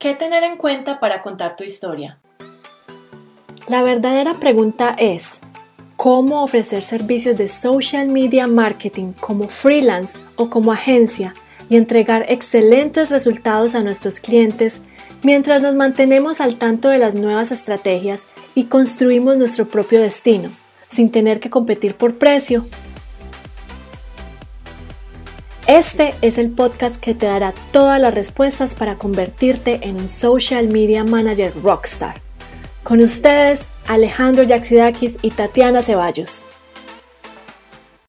¿Qué tener en cuenta para contar tu historia? La verdadera pregunta es, ¿cómo ofrecer servicios de social media marketing como freelance o como agencia y entregar excelentes resultados a nuestros clientes mientras nos mantenemos al tanto de las nuevas estrategias y construimos nuestro propio destino, sin tener que competir por precio este es el podcast que te dará todas las respuestas para convertirte en un social media manager rockstar. Con ustedes, Alejandro Yaxidakis y Tatiana Ceballos.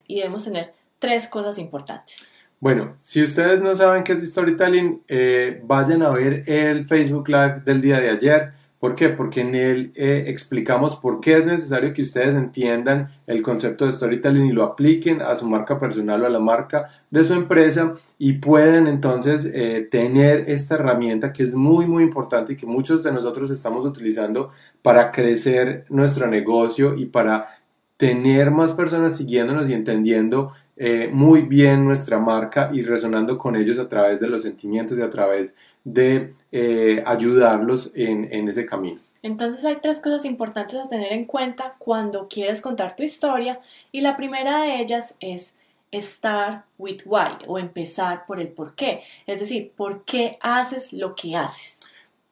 Y debemos tener tres cosas importantes. Bueno, si ustedes no saben qué es storytelling, eh, vayan a ver el Facebook Live del día de ayer ¿Por qué? Porque en él eh, explicamos por qué es necesario que ustedes entiendan el concepto de storytelling y lo apliquen a su marca personal o a la marca de su empresa y pueden entonces eh, tener esta herramienta que es muy muy importante y que muchos de nosotros estamos utilizando para crecer nuestro negocio y para tener más personas siguiéndonos y entendiendo eh, muy bien nuestra marca y resonando con ellos a través de los sentimientos y a través de eh, ayudarlos en, en ese camino. Entonces hay tres cosas importantes a tener en cuenta cuando quieres contar tu historia y la primera de ellas es start with why o empezar por el por qué, es decir, por qué haces lo que haces.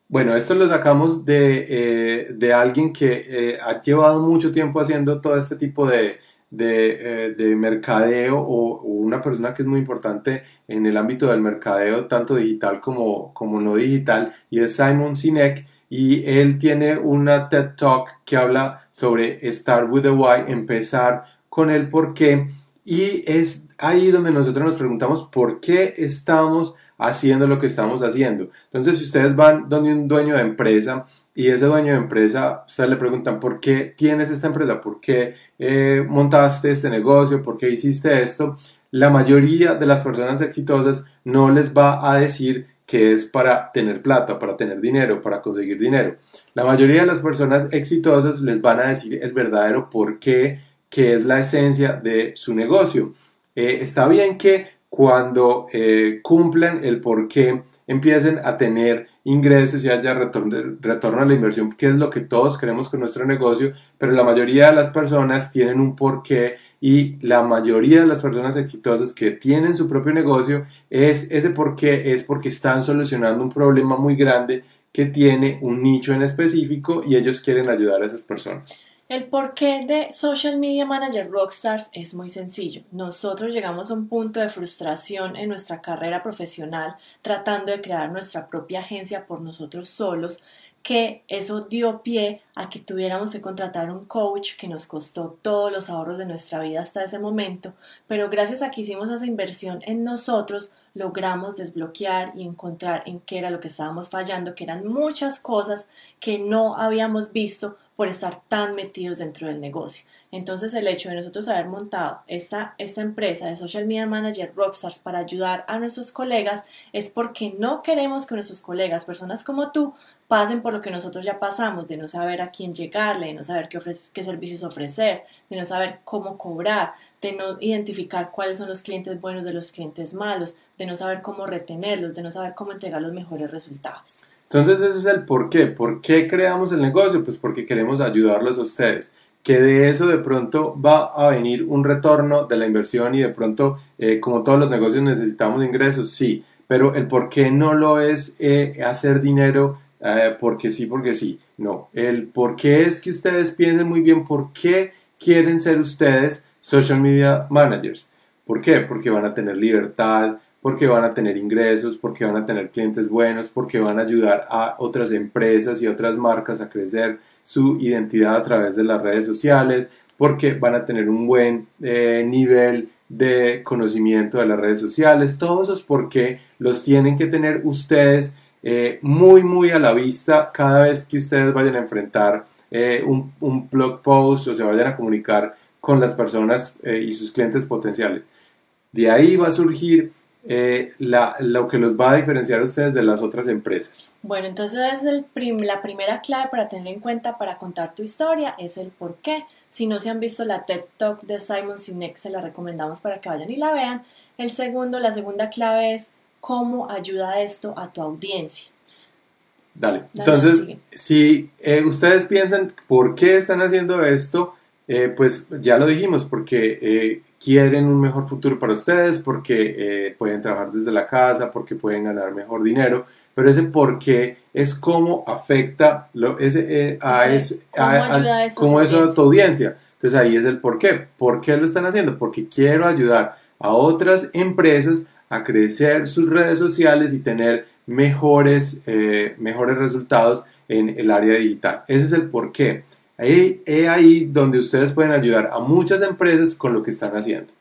Bueno, esto lo sacamos de, eh, de alguien que eh, ha llevado mucho tiempo haciendo todo este tipo de, de, de mercadeo o, una persona que es muy importante en el ámbito del mercadeo, tanto digital como, como no digital, y es Simon Sinek. Y él tiene una TED Talk que habla sobre Start with the Why, empezar con el por qué. Y es ahí donde nosotros nos preguntamos por qué estamos haciendo lo que estamos haciendo. Entonces, si ustedes van donde un dueño de empresa y ese dueño de empresa, ustedes le preguntan por qué tienes esta empresa, por qué eh, montaste este negocio, por qué hiciste esto, la mayoría de las personas exitosas no les va a decir que es para tener plata, para tener dinero, para conseguir dinero. La mayoría de las personas exitosas les van a decir el verdadero por qué, que es la esencia de su negocio. Eh, está bien que cuando eh, cumplen el por qué empiecen a tener ingresos y haya retorno, retorno a la inversión, que es lo que todos queremos con nuestro negocio, pero la mayoría de las personas tienen un porqué y la mayoría de las personas exitosas que tienen su propio negocio es ese porqué es porque están solucionando un problema muy grande que tiene un nicho en específico y ellos quieren ayudar a esas personas. El porqué de Social Media Manager Rockstars es muy sencillo. Nosotros llegamos a un punto de frustración en nuestra carrera profesional tratando de crear nuestra propia agencia por nosotros solos, que eso dio pie a que tuviéramos que contratar un coach que nos costó todos los ahorros de nuestra vida hasta ese momento, pero gracias a que hicimos esa inversión en nosotros, logramos desbloquear y encontrar en qué era lo que estábamos fallando, que eran muchas cosas que no habíamos visto por estar tan metidos dentro del negocio. Entonces el hecho de nosotros haber montado esta, esta empresa de Social Media Manager Rockstars para ayudar a nuestros colegas es porque no queremos que nuestros colegas, personas como tú, pasen por lo que nosotros ya pasamos, de no saber a quién llegarle, de no saber qué, qué servicios ofrecer, de no saber cómo cobrar, de no identificar cuáles son los clientes buenos de los clientes malos, de no saber cómo retenerlos, de no saber cómo entregar los mejores resultados. Entonces ese es el por qué. ¿Por qué creamos el negocio? Pues porque queremos ayudarlos a ustedes. Que de eso de pronto va a venir un retorno de la inversión y de pronto, eh, como todos los negocios, necesitamos ingresos, sí. Pero el por qué no lo es eh, hacer dinero eh, porque sí, porque sí. No, el por qué es que ustedes piensen muy bien por qué quieren ser ustedes social media managers. ¿Por qué? Porque van a tener libertad, porque van a tener ingresos, porque van a tener clientes buenos, porque van a ayudar a otras empresas y otras marcas a crecer su identidad a través de las redes sociales, porque van a tener un buen eh, nivel de conocimiento de las redes sociales. Todos esos porque los tienen que tener ustedes eh, muy, muy a la vista cada vez que ustedes vayan a enfrentar eh, un, un, blog post o se vayan a comunicar con las personas y sus clientes potenciales. De ahí va a surgir eh, la, lo que los va a diferenciar a ustedes de las otras empresas? Bueno, entonces es el la primera clave para tener en cuenta para contar tu historia es el por qué. Si no se han visto la TED Talk de Simon Sinek, se la recomendamos para que vayan y la vean. El segundo, la segunda clave es cómo ayuda esto a tu audiencia. Dale. Dale, Entonces, si eh, ustedes piensan por qué están haciendo esto, eh, pues ya lo dijimos, porque quieren un mejor futuro para ustedes, porque eh, pueden trabajar desde la casa, porque pueden ganar mejor dinero, pero ese por qué es cómo afecta lo, ese, eh, a, Ese, ese- ¿cómo a- a- a cómo tu eso a tu audiencia. Entonces ahí es el por qué. ¿Por qué lo están haciendo? Porque quiero ayudar a otras empresas a crecer sus redes sociales y tener mejores, eh, mejores resultados en el área digital. Ese es el por qué. Ahí es ahí donde ustedes pueden ayudar a muchas empresas con lo que están haciendo.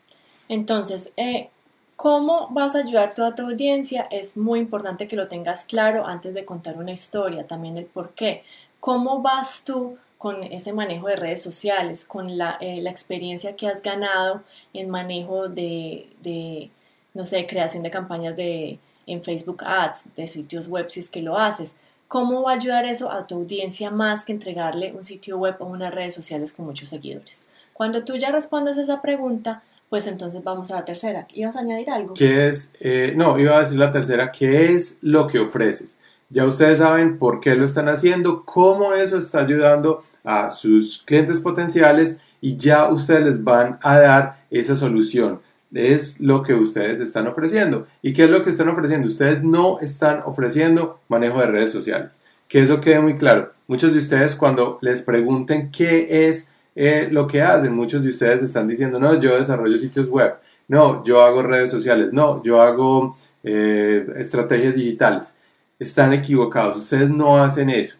Entonces, eh, ¿cómo vas a ayudar toda tu audiencia? Es muy importante que lo tengas claro antes de contar una historia, también el por qué. ¿Cómo vas tú con ese manejo de redes sociales, con la, eh, experiencia que has ganado en manejo de, de, no sé, creación de campañas de, en Facebook Ads, de sitios web si es que lo haces? ¿Cómo va a ayudar eso a tu audiencia más que entregarle un sitio web o unas redes sociales con muchos seguidores? Cuando tú ya respondes esa pregunta, pues entonces vamos a la tercera. ¿Ibas a añadir algo? ¿Qué es? eh, no, iba a decir la tercera, ¿qué es lo que ofreces? Ya ustedes saben por qué lo están haciendo, cómo eso está ayudando a sus clientes potenciales y ya ustedes les van a dar esa solución. Es lo que ustedes están ofreciendo. ¿Y qué es lo que están ofreciendo? Ustedes no están ofreciendo manejo de redes sociales. Que eso quede muy claro. Muchos de ustedes cuando les pregunten qué es eh, lo que hacen, muchos de ustedes están diciendo, no, yo desarrollo sitios web. No, yo hago redes sociales. No, yo hago eh, estrategias digitales. Están equivocados. Ustedes no hacen eso.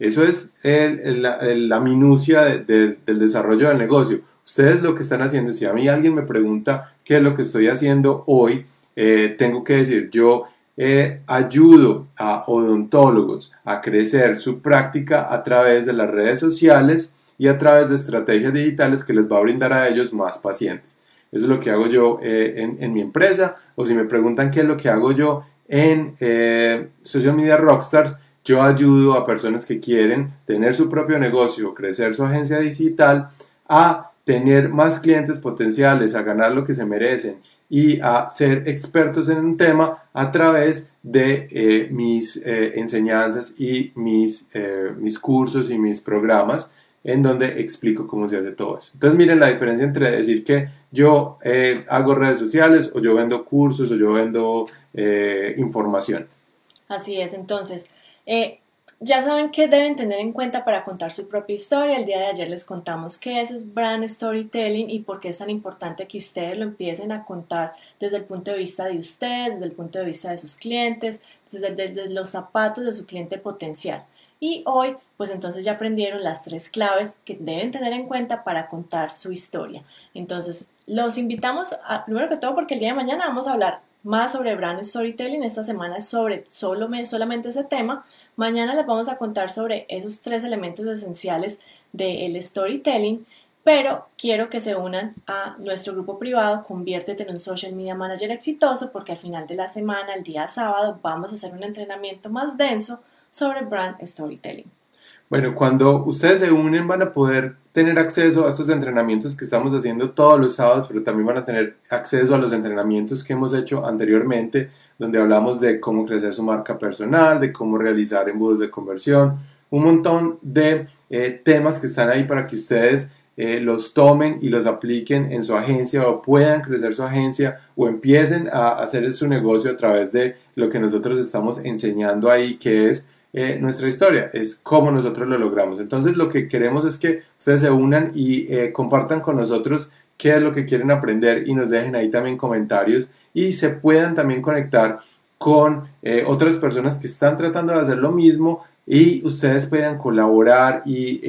Eso es la, minucia de- de- del desarrollo del negocio. Ustedes lo que están haciendo, si a mí alguien me pregunta qué es lo que estoy haciendo hoy, eh, tengo que decir, yo eh, ayudo a odontólogos a crecer su práctica a través de las redes sociales y a través de estrategias digitales que les va a brindar a ellos más pacientes. Eso es lo que hago yo eh, en, mi empresa. O si me preguntan qué es lo que hago yo en Social Media Rockstars, yo ayudo a personas que quieren tener su propio negocio, crecer su agencia digital, a tener más clientes potenciales, a ganar lo que se merecen y a ser expertos en un tema a través de eh, mis eh, enseñanzas y mis, eh, mis cursos y mis programas en donde explico cómo se hace todo eso. Entonces miren la diferencia entre decir que yo hago redes sociales o yo vendo cursos o yo vendo información. Así es, entonces, ya saben qué deben tener en cuenta para contar su propia historia. El día de ayer les contamos qué es, es brand storytelling y por qué es tan importante que ustedes lo empiecen a contar desde el punto de vista de ustedes, desde el punto de vista de sus clientes, desde, desde los zapatos de su cliente potencial. Y hoy, pues entonces ya aprendieron las tres claves que deben tener en cuenta para contar su historia. Entonces, los invitamos, a, primero que todo, porque el día de mañana vamos a hablar más sobre brand storytelling. Esta semana es sobre solo, solamente ese tema. Mañana les vamos a contar sobre esos tres elementos esenciales del storytelling. Pero quiero que se unan a nuestro grupo privado, conviértete en un social media manager exitoso, porque al final de la semana, el día sábado, vamos a hacer un entrenamiento más denso sobre brand storytelling. Bueno, cuando ustedes se unen van a poder tener acceso a estos entrenamientos que estamos haciendo todos los sábados, pero también van a tener acceso a los entrenamientos que hemos hecho anteriormente, donde hablamos de cómo crecer su marca personal, de cómo realizar embudos de conversión, un montón de eh, temas que están ahí para que ustedes eh, los tomen y los apliquen en su agencia o puedan crecer su agencia o empiecen a hacer su negocio a través de lo que nosotros estamos enseñando ahí, que es eh, nuestra historia, es cómo nosotros lo logramos. Entonces lo que queremos es que ustedes se unan y eh, compartan con nosotros qué es lo que quieren aprender y nos dejen ahí también comentarios y se puedan también conectar con eh, otras personas que están tratando de hacer lo mismo y ustedes puedan colaborar y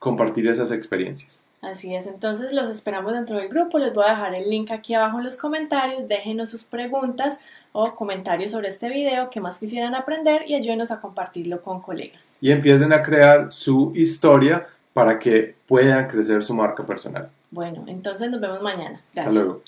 compartir esas experiencias. Así es, entonces los esperamos dentro del grupo. Les voy a dejar el link aquí abajo en los comentarios. Déjenos sus preguntas o comentarios sobre este video que más quisieran aprender y ayúdenos a compartirlo con colegas. Y empiecen a crear su historia para que puedan crecer su marca personal. Bueno, entonces nos vemos mañana. Gracias. Hasta luego.